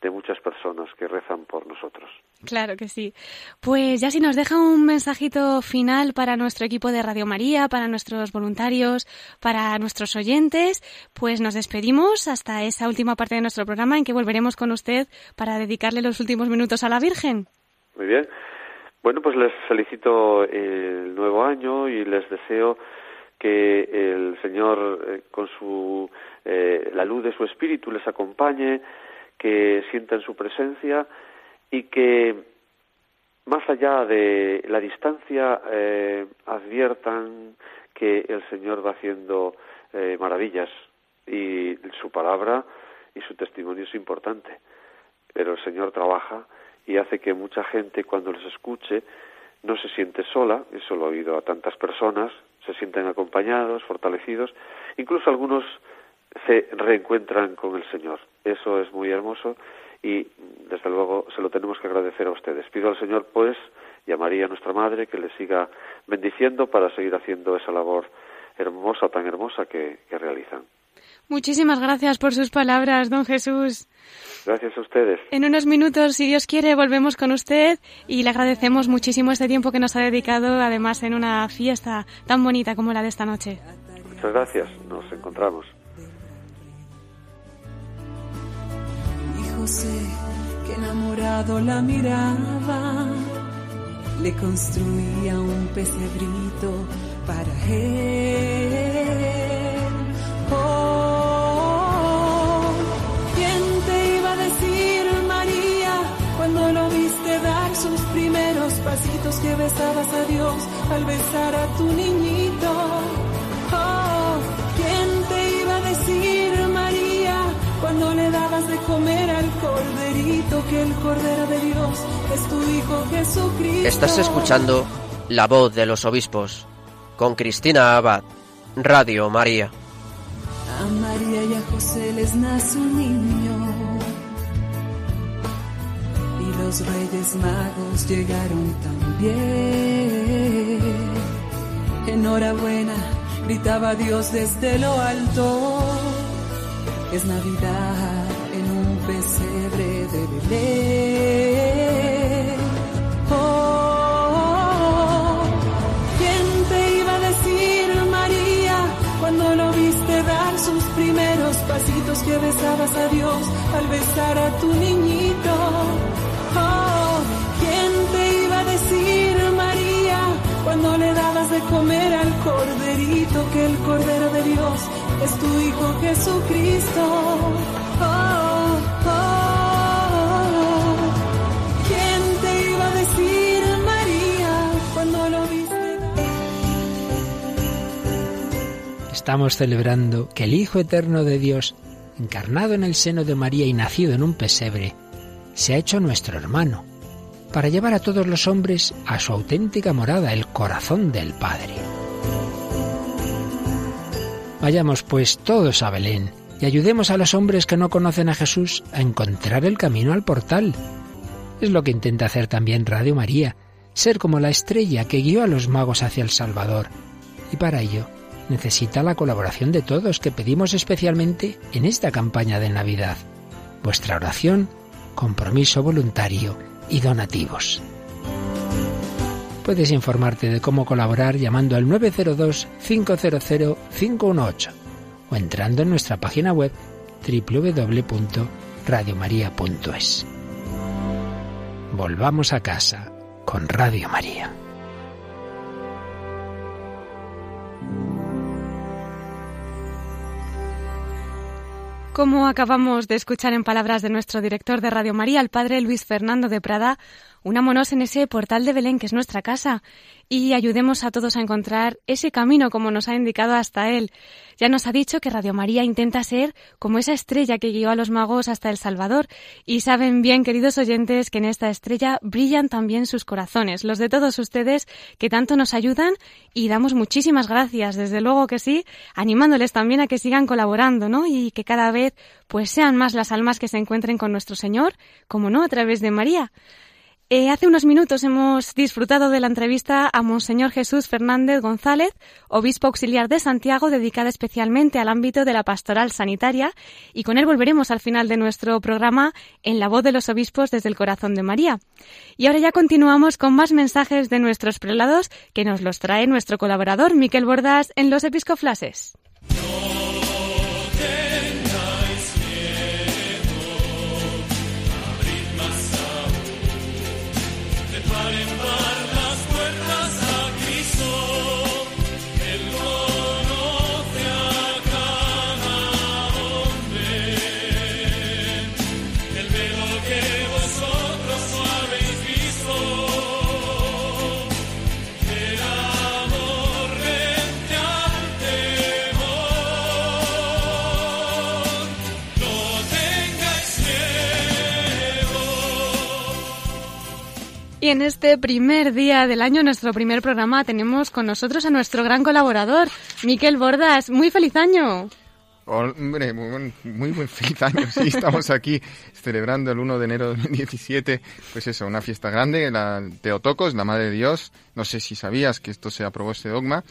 de muchas personas que rezan por nosotros. Claro que sí. Pues ya si nos deja un mensajito final para nuestro equipo de Radio María, para nuestros voluntarios, para nuestros oyentes, pues nos despedimos hasta esa última parte de nuestro programa en que volveremos con usted para dedicarle los últimos minutos a la Virgen. Muy bien. Bueno, pues les felicito el nuevo año y les deseo que el Señor eh, con su eh, la luz de su espíritu les acompañe, que sientan su presencia y que más allá de la distancia eh, adviertan que el Señor va haciendo eh, maravillas. Y su palabra y su testimonio es importante, pero el Señor trabaja y hace que mucha gente cuando les escuche no se siente sola, eso lo he oído a tantas personas, se sienten acompañados, fortalecidos, incluso algunos se reencuentran con el Señor. Eso es muy hermoso y desde luego se lo tenemos que agradecer a ustedes. Pido al Señor pues y a María nuestra Madre que le siga bendiciendo para seguir haciendo esa labor hermosa, tan hermosa que, que realizan. Muchísimas gracias por sus palabras, don Jesús. Gracias a ustedes. En unos minutos, si Dios quiere, volvemos con usted y le agradecemos muchísimo este tiempo que nos ha dedicado, además en una fiesta tan bonita como la de esta noche. Muchas gracias, nos encontramos. José, que enamorado la miraba, le construía un pesebrito para él. Oh, ¿quién te iba a decir, María, cuando lo viste dar sus primeros pasitos que besabas a Dios al besar a tu niñito? Cuando le dabas de comer al corderito que el cordero de Dios es tu hijo Jesucristo. Estás escuchando La voz de los obispos con Cristina Abad, Radio María. A María y a José les nace un niño y los reyes magos llegaron también. Enhorabuena, gritaba Dios desde lo alto. Es Navidad en un pesebre de Belén. Oh, ¿Quién te iba a decir, María, cuando lo viste dar sus primeros pasitos que besabas a Dios al besar a tu niñito? Oh, ¿quién te iba a decir, María, cuando le dabas de comer al corderito que el cordero de Dios es tu Hijo Jesucristo? Oh, oh, ¿quién te iba a decir, María, cuando lo viste? Estamos celebrando que el Hijo Eterno de Dios, encarnado en el seno de María y nacido en un pesebre, se ha hecho nuestro hermano, para llevar a todos los hombres a su auténtica morada, el corazón del Padre. Vayamos pues todos a Belén y ayudemos a los hombres que no conocen a Jesús a encontrar el camino al portal. Es lo que intenta hacer también Radio María, ser como la estrella que guió a los magos hacia el Salvador. Y para ello necesita la colaboración de todos que pedimos especialmente en esta campaña de Navidad. Vuestra oración, compromiso voluntario y donativos. Puedes informarte de cómo colaborar llamando al 902-500-518 o entrando en nuestra página web www.radiomaria.es. Volvamos a casa con Radio María. Como acabamos de escuchar en palabras de nuestro director de Radio María, el padre Luis Fernando de Prada, unámonos en ese portal de Belén que es nuestra casa y ayudemos a todos a encontrar ese camino como nos ha indicado hasta él. Ya nos ha dicho que Radio María intenta ser como esa estrella que guió a los magos hasta El Salvador y saben bien, queridos oyentes, que en esta estrella brillan también sus corazones, los de todos ustedes que tanto nos ayudan y damos muchísimas gracias, desde luego que sí, animándoles también a que sigan colaborando, ¿no? Y que cada vez pues sean más las almas que se encuentren con nuestro Señor, como no, a través de María. Eh, hace unos minutos hemos disfrutado de la entrevista a Monseñor Jesús Fernández González, obispo auxiliar de Santiago, dedicada especialmente al ámbito de la pastoral sanitaria, y con él volveremos al final de nuestro programa en la voz de los obispos desde el corazón de María. Y ahora ya continuamos con más mensajes de nuestros prelados que nos los trae nuestro colaborador Miquel Bordas en los episcoflases. Y en este primer día del año, nuestro primer programa, tenemos con nosotros a nuestro gran colaborador, Miquel Bordas. Muy feliz año. Hombre, muy, buen- muy feliz año. Sí, estamos aquí celebrando el 1 de enero de 2017, pues eso, una fiesta grande, la Teotocos, la Madre de Dios. No sé si sabías que esto se aprobó este dogma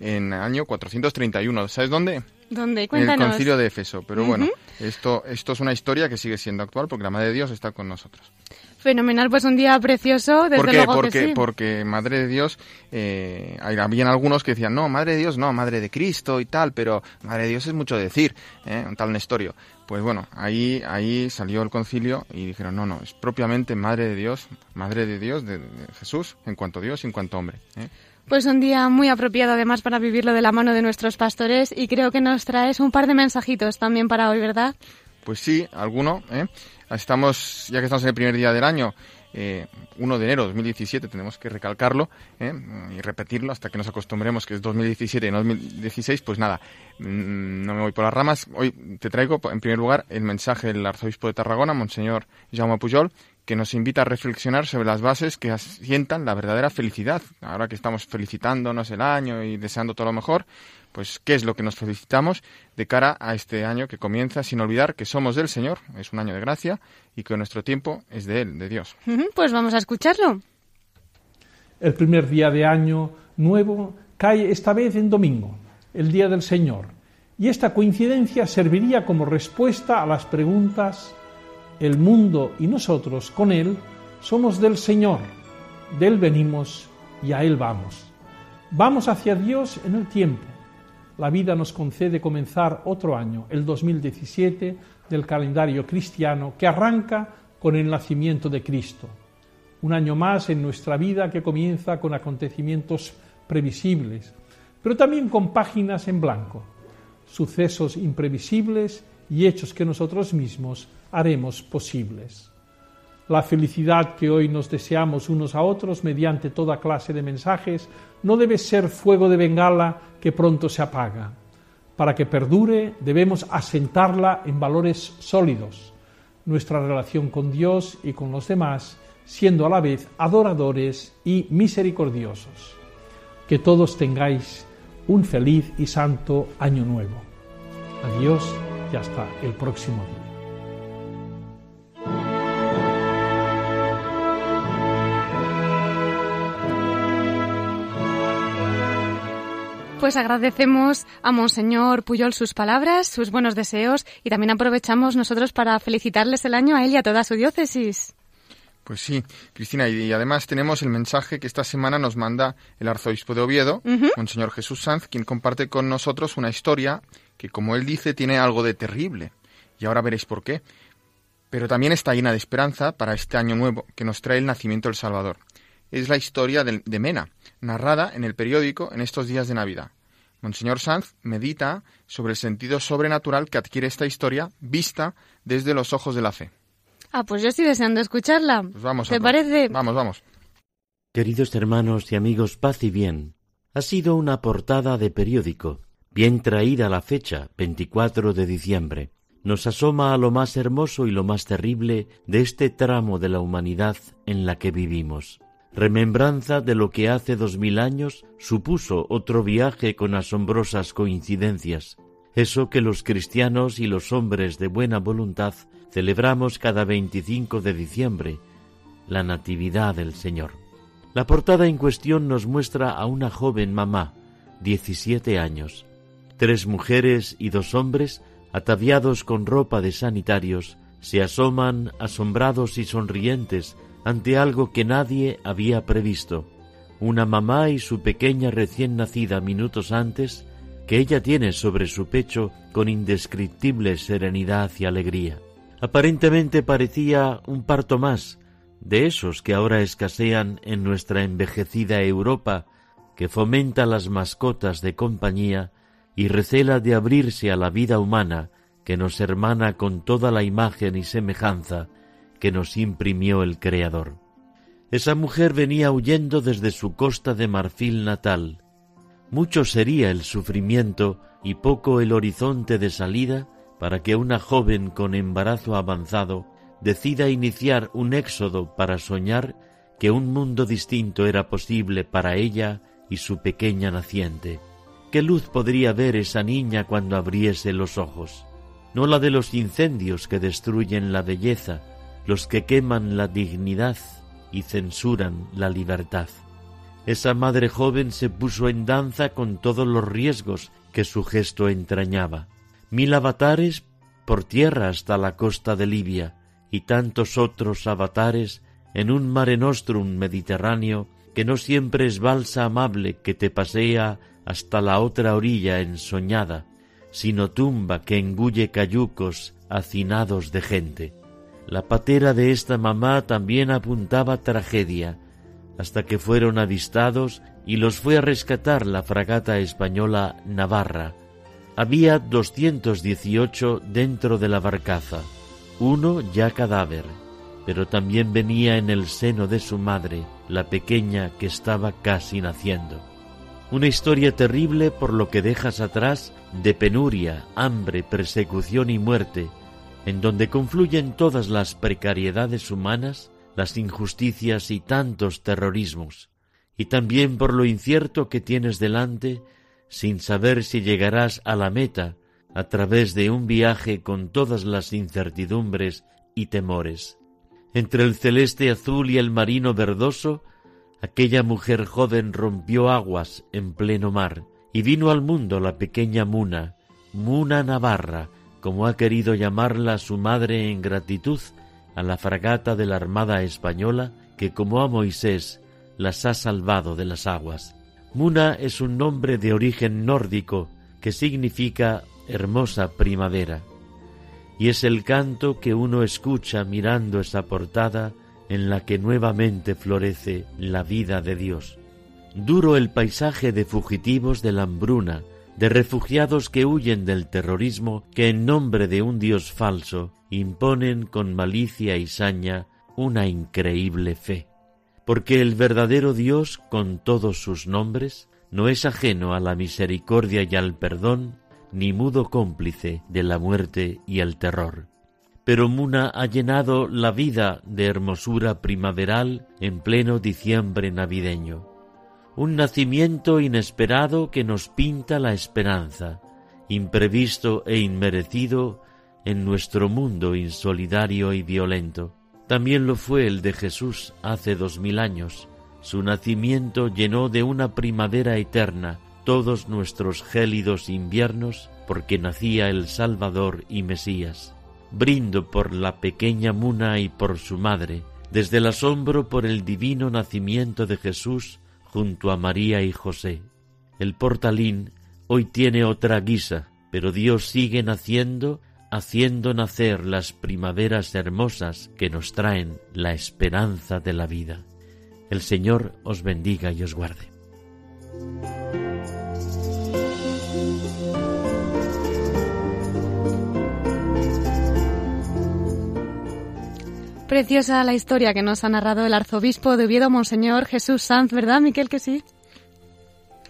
en el año 431. ¿Sabes dónde? ¿Dónde? En el concilio de Efeso. Pero bueno, esto, esto es una historia que sigue siendo actual porque la Madre de Dios está con nosotros. Fenomenal, pues un día precioso, desde ¿Por qué? luego Porque, que sí. porque Madre de Dios, eh, habían algunos que decían, no, Madre de Dios, no, Madre de Cristo y tal, pero Madre de Dios es mucho decir, ¿eh? un tal Nestorio. Pues bueno, ahí, ahí salió el concilio y dijeron, no, no, es propiamente Madre de Dios, Madre de Dios, de, de Jesús, en cuanto Dios y en cuanto hombre. ¿eh? Pues un día muy apropiado además para vivirlo de la mano de nuestros pastores y creo que nos traes un par de mensajitos también para hoy, ¿verdad? Pues sí, alguno. ¿eh? Estamos, ya que estamos en el primer día del año, eh, 1 de enero de 2017, tenemos que recalcarlo ¿eh? y repetirlo hasta que nos acostumbremos que es 2017 y no 2016. Pues nada, mm, no me voy por las ramas. Hoy te traigo, en primer lugar, el mensaje del arzobispo de Tarragona, Monseñor Jaume Pujol, que nos invita a reflexionar sobre las bases que asientan la verdadera felicidad. Ahora que estamos felicitándonos el año y deseando todo lo mejor, pues qué es lo que nos felicitamos de cara a este año que comienza, sin olvidar que somos del Señor, es un año de gracia, y que nuestro tiempo es de Él, de Dios. Pues vamos a escucharlo. El primer día de año nuevo cae esta vez en domingo, el día del Señor, y esta coincidencia serviría como respuesta a las preguntas el mundo y nosotros con Él somos del Señor, de Él venimos y a Él vamos. Vamos hacia Dios en el tiempo, la vida nos concede comenzar otro año, el 2017, del calendario cristiano que arranca con el nacimiento de Cristo. Un año más en nuestra vida que comienza con acontecimientos previsibles, pero también con páginas en blanco, sucesos imprevisibles y hechos que nosotros mismos haremos posibles. La felicidad que hoy nos deseamos unos a otros mediante toda clase de mensajes no debe ser fuego de bengala que pronto se apaga. Para que perdure debemos asentarla en valores sólidos, nuestra relación con Dios y con los demás, siendo a la vez adoradores y misericordiosos. Que todos tengáis un feliz y santo año nuevo. Adiós y hasta el próximo día. Pues agradecemos a Monseñor Puyol sus palabras, sus buenos deseos y también aprovechamos nosotros para felicitarles el año a él y a toda su diócesis. Pues sí, Cristina, y además tenemos el mensaje que esta semana nos manda el arzobispo de Oviedo, Monseñor Jesús Sanz, quien comparte con nosotros una historia que, como él dice, tiene algo de terrible. Y ahora veréis por qué. Pero también está llena de esperanza para este año nuevo que nos trae el nacimiento del Salvador. Es la historia de, de Mena, narrada en el periódico en estos días de Navidad. Monseñor Sanz medita sobre el sentido sobrenatural que adquiere esta historia vista desde los ojos de la fe. Ah, pues yo estoy deseando escucharla. Pues vamos ¿Te parece? Vamos, vamos. Queridos hermanos y amigos, paz y bien. Ha sido una portada de periódico, bien traída la fecha, 24 de diciembre. Nos asoma a lo más hermoso y lo más terrible de este tramo de la humanidad en la que vivimos remembranza de lo que hace dos mil años supuso otro viaje con asombrosas coincidencias, eso que los cristianos y los hombres de buena voluntad celebramos cada 25 de diciembre, la Natividad del Señor. La portada en cuestión nos muestra a una joven mamá, 17 años, tres mujeres y dos hombres, ataviados con ropa de sanitarios, se asoman asombrados y sonrientes ante algo que nadie había previsto. Una mamá y su pequeña recién nacida minutos antes, que ella tiene sobre su pecho con indescriptible serenidad y alegría. Aparentemente parecía un parto más, de esos que ahora escasean en nuestra envejecida Europa, que fomenta las mascotas de compañía y recela de abrirse a la vida humana que nos hermana con toda la imagen y semejanza que nos imprimió el Creador. Esa mujer venía huyendo desde su costa de marfil natal. Mucho sería el sufrimiento y poco el horizonte de salida para que una joven con embarazo avanzado decida iniciar un éxodo para soñar que un mundo distinto era posible para ella y su pequeña naciente. ¿Qué luz podría ver esa niña cuando abriese los ojos? No la de los incendios que destruyen la belleza, los que queman la dignidad y censuran la libertad. Esa madre joven se puso en danza con todos los riesgos que su gesto entrañaba. Mil avatares por tierra hasta la costa de Libia y tantos otros avatares en un mare nostrum mediterráneo que no siempre es balsa amable que te pasea hasta la otra orilla ensoñada, sino tumba que engulle cayucos hacinados de gente. La patera de esta mamá también apuntaba tragedia, hasta que fueron avistados y los fue a rescatar la fragata española Navarra. Había doscientos dieciocho dentro de la barcaza, uno ya cadáver, pero también venía en el seno de su madre, la pequeña que estaba casi naciendo. Una historia terrible por lo que dejas atrás de penuria, hambre, persecución y muerte, en donde confluyen todas las precariedades humanas, las injusticias y tantos terrorismos, y también por lo incierto que tienes delante, sin saber si llegarás a la meta a través de un viaje con todas las incertidumbres y temores. Entre el celeste azul y el marino verdoso, aquella mujer joven rompió aguas en pleno mar, y vino al mundo la pequeña Muna, Muna Navarra, como ha querido llamarla su madre en gratitud a la fragata de la Armada Española que como a Moisés las ha salvado de las aguas. Muna es un nombre de origen nórdico que significa hermosa primavera, y es el canto que uno escucha mirando esa portada en la que nuevamente florece la vida de Dios. Duro el paisaje de fugitivos de la hambruna, de refugiados que huyen del terrorismo que en nombre de un Dios falso imponen con malicia y saña una increíble fe. Porque el verdadero Dios, con todos sus nombres, no es ajeno a la misericordia y al perdón, ni mudo cómplice de la muerte y el terror. Pero Muna ha llenado la vida de hermosura primaveral en pleno diciembre navideño un nacimiento inesperado que nos pinta la esperanza, imprevisto e inmerecido en nuestro mundo insolidario y violento. También lo fue el de Jesús hace dos mil años. Su nacimiento llenó de una primavera eterna todos nuestros gélidos inviernos porque nacía el Salvador y Mesías. Brindo por la pequeña Muna y por su madre, desde el asombro por el divino nacimiento de Jesús junto a María y José. El portalín hoy tiene otra guisa, pero Dios sigue naciendo, haciendo nacer las primaveras hermosas que nos traen la esperanza de la vida. El Señor os bendiga y os guarde. Preciosa la historia que nos ha narrado el arzobispo de Oviedo, Monseñor Jesús Sanz, ¿verdad, Miquel, que sí?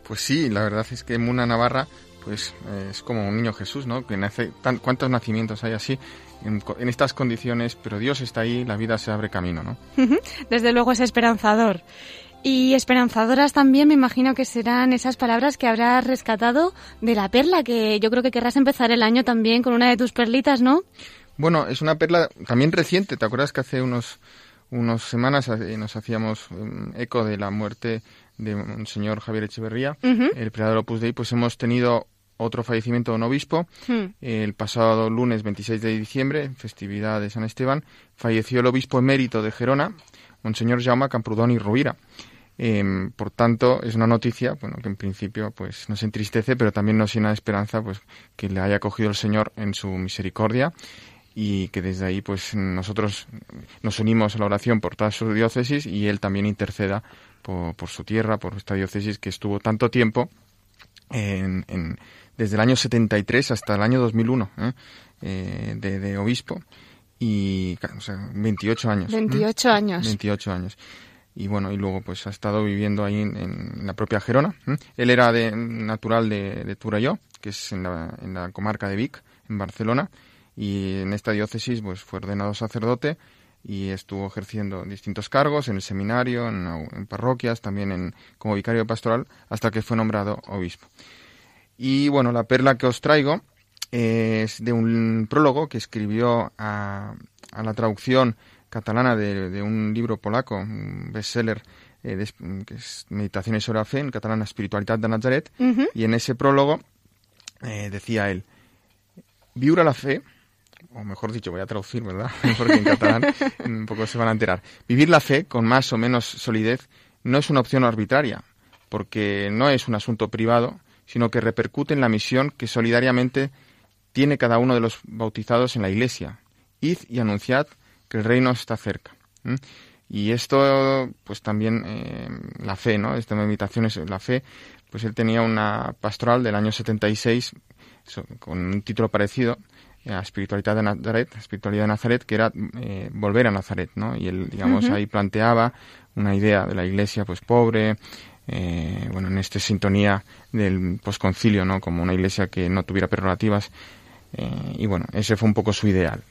Pues sí, la verdad es que Muna Navarra pues eh, es como un niño Jesús, ¿no? Que nace, tan, ¿Cuántos nacimientos hay así en, en, estas condiciones? Pero Dios está ahí, la vida se abre camino, ¿no? Desde luego es esperanzador. Y esperanzadoras también me imagino que serán esas palabras que habrás rescatado de la perla, que yo creo que querrás empezar el año también con una de tus perlitas, ¿no? Bueno, es una perla también reciente. ¿Te acuerdas que hace unos, unos semanas nos hacíamos um, eco de la muerte de un señor Javier Echeverría, uh -huh. el predador Opus Dei? Pues hemos tenido otro fallecimiento de un obispo. Uh El pasado lunes 26 de diciembre, festividad de San Esteban, falleció el obispo emérito de Gerona, Monseñor Jaume Camprudón y Rovira. Eh, por tanto, es una noticia, bueno, que en principio pues nos entristece, pero también nos llena de esperanza, pues que le haya acogido el Señor en su misericordia y que desde ahí pues nosotros nos unimos a la oración por toda su diócesis y él también interceda por, por su tierra, por esta diócesis que estuvo tanto tiempo en, en, desde el año 73 hasta el año 2001 ¿eh? Eh, de, de, obispo y o sea, 28 años. 28 ¿eh? años. 28 años. Y bueno, y luego pues ha estado viviendo ahí en, en la propia Gerona. Él era de, natural de, de Turalló, que es en la, en la comarca de Vic, en Barcelona y en esta diócesis pues fue ordenado sacerdote y estuvo ejerciendo distintos cargos en el seminario, en, en parroquias, también en, como vicario pastoral, hasta que fue nombrado obispo. Y bueno, la perla que os traigo es de un prólogo que escribió a, a la traducción catalana de, de, un libro polaco, un bestseller, eh, de, que es Meditaciones sobre la fe, en catalán Espiritualidad de Nazaret, uh -huh. y en ese prólogo eh, decía él, Viura la fe o mejor dicho, voy a traducir, ¿verdad? Porque en catalán un poco se van a enterar. Vivir la fe con más o menos solidez no es una opción arbitraria, porque no es un asunto privado, sino que repercute en la misión que solidariamente tiene cada uno de los bautizados en la Iglesia. Id y anunciad que el reino está cerca. ¿Mm? Y esto, pues también eh, la fe, ¿no? Esta meditación es la fe. Pues él tenía una pastoral del año 76 con un título parecido, la espiritualidad de Nazaret, espiritualidad de Nazaret, que era eh, volver a Nazaret, ¿no? Y él, digamos, uh -huh. ahí planteaba una idea de la iglesia, pues, pobre, eh, bueno, en esta sintonía del posconcilio, ¿no? Como una iglesia que no tuviera prerrogativas, eh, y bueno, ese fue un poco su ideal.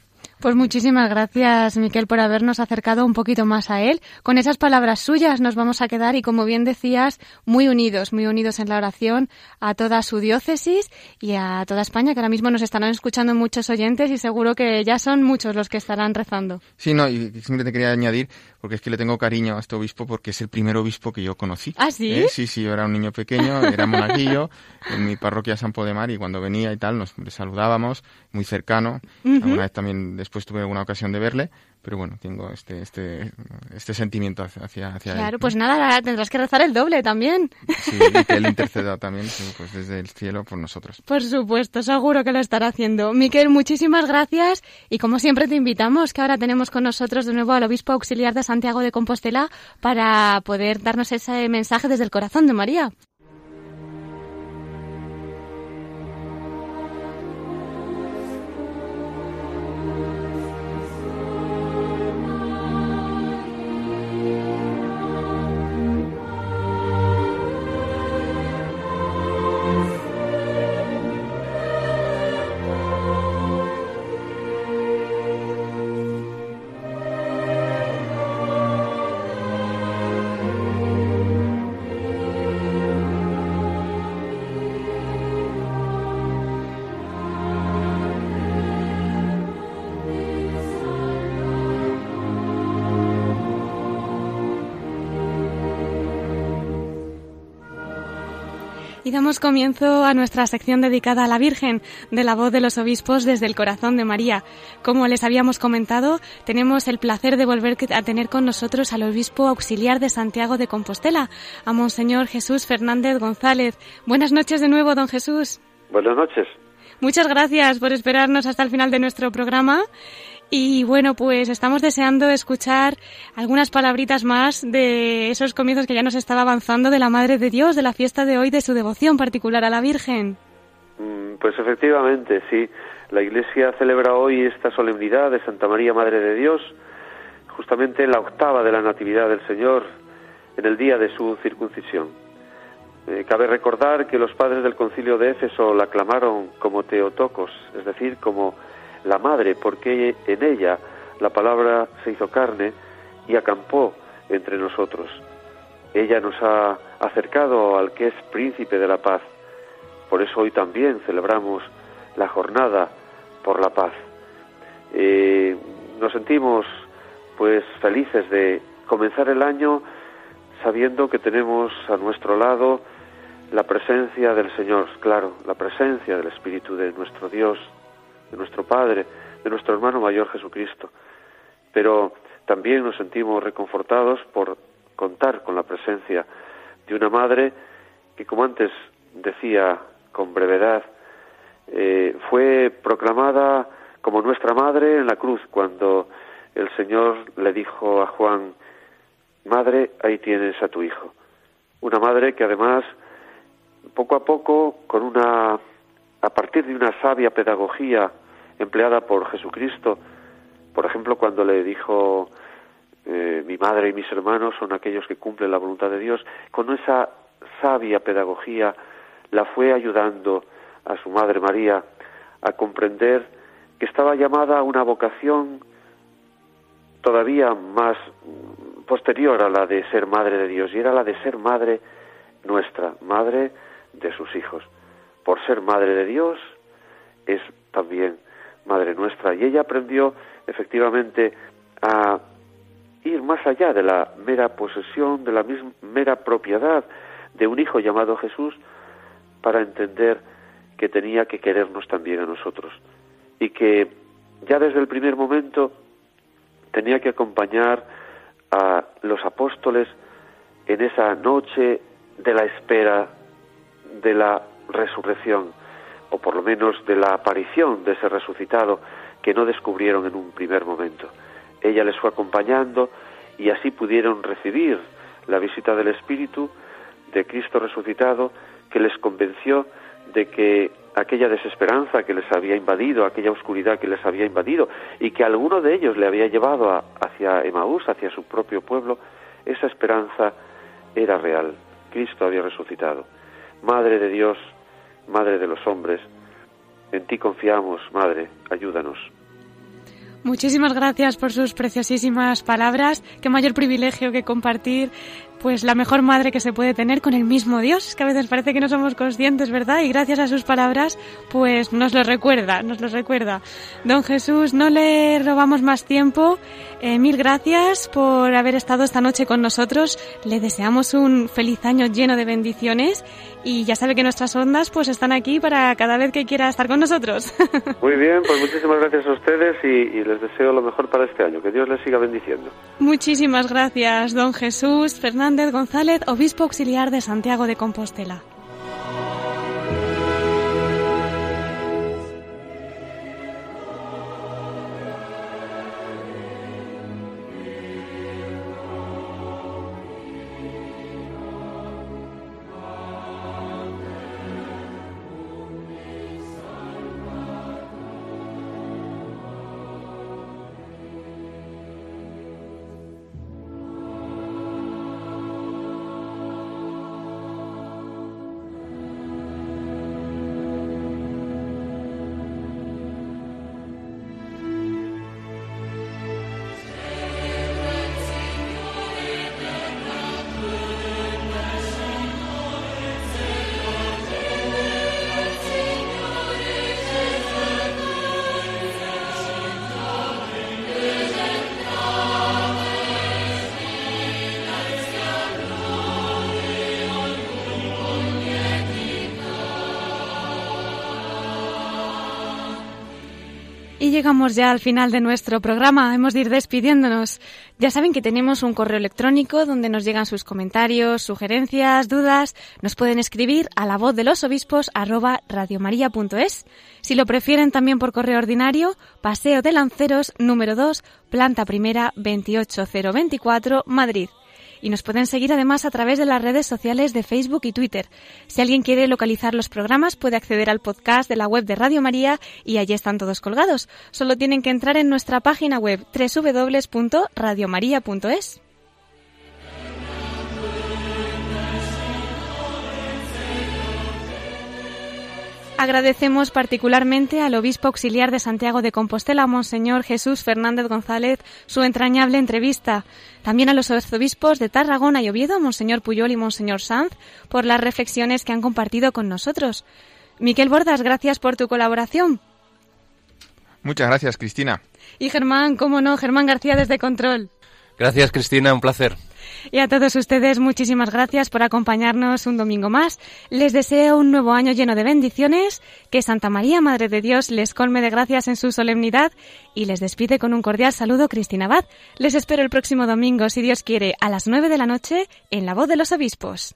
Pues muchísimas gracias, Miquel, por habernos acercado un poquito más a él. Con esas palabras suyas nos vamos a quedar y, como bien decías, muy unidos, muy unidos en la oración a toda su diócesis y a toda España, que ahora mismo nos estarán escuchando muchos oyentes y seguro que ya son muchos los que estarán rezando. Sí, no, y siempre te quería añadir, porque es que le tengo cariño a este obispo porque es el primer obispo que yo conocí. ¿Ah, sí? ¿Eh? Sí, sí, yo era un niño pequeño, era monaguillo en mi parroquia San Podemar y cuando venía y tal nos saludábamos, muy cercano. Alguna vez también después tuve alguna ocasión de verle, pero bueno, tengo este este este sentimiento hacia hacia Claro, pues nada, tendrás que rezar el doble también. Sí, y que él interceda también, pues desde el cielo por nosotros. Por supuesto, seguro que lo estará haciendo. Miquel, muchísimas gracias y como siempre te invitamos que ahora tenemos con nosotros de nuevo al obispo auxiliar de Santiago de Compostela para poder darnos ese mensaje desde el corazón de María. Damos comienzo a nuestra sección dedicada a la Virgen, de la voz de los obispos desde el corazón de María. Como les habíamos comentado, tenemos el placer de volver a tener con nosotros al obispo auxiliar de Santiago de Compostela, a Monseñor Jesús Fernández González. Buenas noches de nuevo, don Jesús. Buenas noches. Muchas gracias por esperarnos hasta el final de nuestro programa. Y bueno, pues estamos deseando escuchar algunas palabritas más de esos comienzos que ya nos estaba avanzando de la Madre de Dios, de la fiesta de hoy, de su devoción particular a la Virgen. Pues efectivamente, sí. La Iglesia celebra hoy esta solemnidad de Santa María, Madre de Dios, justamente en la octava de la Natividad del Señor, en el día de su circuncisión. Eh, cabe recordar que los padres del concilio de Éfeso la aclamaron como Teotocos, es decir, como la madre, porque en ella la palabra se hizo carne y acampó entre nosotros. Ella nos ha acercado al que es príncipe de la paz. Por eso hoy también celebramos la jornada por la paz. Eh, nos sentimos pues felices de comenzar el año sabiendo que tenemos a nuestro lado la presencia del Señor, claro, la presencia del Espíritu de nuestro Dios, de nuestro Padre, de nuestro hermano mayor Jesucristo. Pero también nos sentimos reconfortados por contar con la presencia de una madre que, como antes decía con brevedad, eh, fue proclamada como nuestra madre en la cruz cuando el Señor le dijo a Juan, Madre, ahí tienes a tu hijo. Una madre que además, poco a poco, con una, a partir de una sabia pedagogía empleada por Jesucristo, por ejemplo, cuando le dijo, eh, mi madre y mis hermanos son aquellos que cumplen la voluntad de Dios, con esa sabia pedagogía la fue ayudando a su madre María a comprender que estaba llamada a una vocación todavía más posterior a la de ser madre de Dios, y era la de ser madre nuestra, madre de sus hijos. Por ser madre de Dios es también madre nuestra. Y ella aprendió efectivamente a ir más allá de la mera posesión, de la misma, mera propiedad de un hijo llamado Jesús, para entender que tenía que querernos también a nosotros. Y que ya desde el primer momento tenía que acompañar a los apóstoles en esa noche de la espera de la resurrección, o por lo menos de la aparición de ese resucitado que no descubrieron en un primer momento. Ella les fue acompañando y así pudieron recibir la visita del Espíritu de Cristo resucitado que les convenció de que aquella desesperanza que les había invadido, aquella oscuridad que les había invadido y que alguno de ellos le había llevado hacia Emaús, hacia su propio pueblo, esa esperanza era real. Cristo había resucitado. Madre de Dios, Madre de los hombres, en ti confiamos, Madre, ayúdanos. Muchísimas gracias por sus preciosísimas palabras. Qué mayor privilegio que compartir pues la mejor madre que se puede tener con el mismo Dios, que a veces parece que no somos conscientes, ¿verdad? Y gracias a sus palabras, pues nos lo recuerda, nos lo recuerda. Don Jesús, no le robamos más tiempo. Eh, mil gracias por haber estado esta noche con nosotros. Le deseamos un feliz año lleno de bendiciones y ya sabe que nuestras ondas pues están aquí para cada vez que quiera estar con nosotros. Muy bien, pues muchísimas gracias a ustedes y, y les deseo lo mejor para este año. Que Dios les siga bendiciendo. Muchísimas gracias, don Jesús Fernández González, obispo auxiliar de Santiago de Compostela. Llegamos ya al final de nuestro programa. Hemos de ir despidiéndonos. Ya saben que tenemos un correo electrónico donde nos llegan sus comentarios, sugerencias, dudas. Nos pueden escribir a la voz de los obispos arroba radiomaria.es. Si lo prefieren también por correo ordinario, Paseo de Lanceros número 2, planta primera 28024, Madrid y nos pueden seguir además a través de las redes sociales de Facebook y Twitter. Si alguien quiere localizar los programas puede acceder al podcast de la web de Radio María y allí están todos colgados. Solo tienen que entrar en nuestra página web www.radiomaria.es. Agradecemos particularmente al obispo auxiliar de Santiago de Compostela, Monseñor Jesús Fernández González, su entrañable entrevista. También a los arzobispos de Tarragona y Oviedo, Monseñor Puyol y Monseñor Sanz, por las reflexiones que han compartido con nosotros. Miquel Bordas, gracias por tu colaboración. Muchas gracias, Cristina. Y Germán, cómo no, Germán García desde Control. Gracias, Cristina, un placer. Y a todos ustedes, muchísimas gracias por acompañarnos un domingo más. Les deseo un nuevo año lleno de bendiciones, que Santa María, Madre de Dios, les colme de gracias en su solemnidad y les despide con un cordial saludo Cristina Abad. Les espero el próximo domingo, si Dios quiere, a las nueve de la noche en La Voz de los Obispos.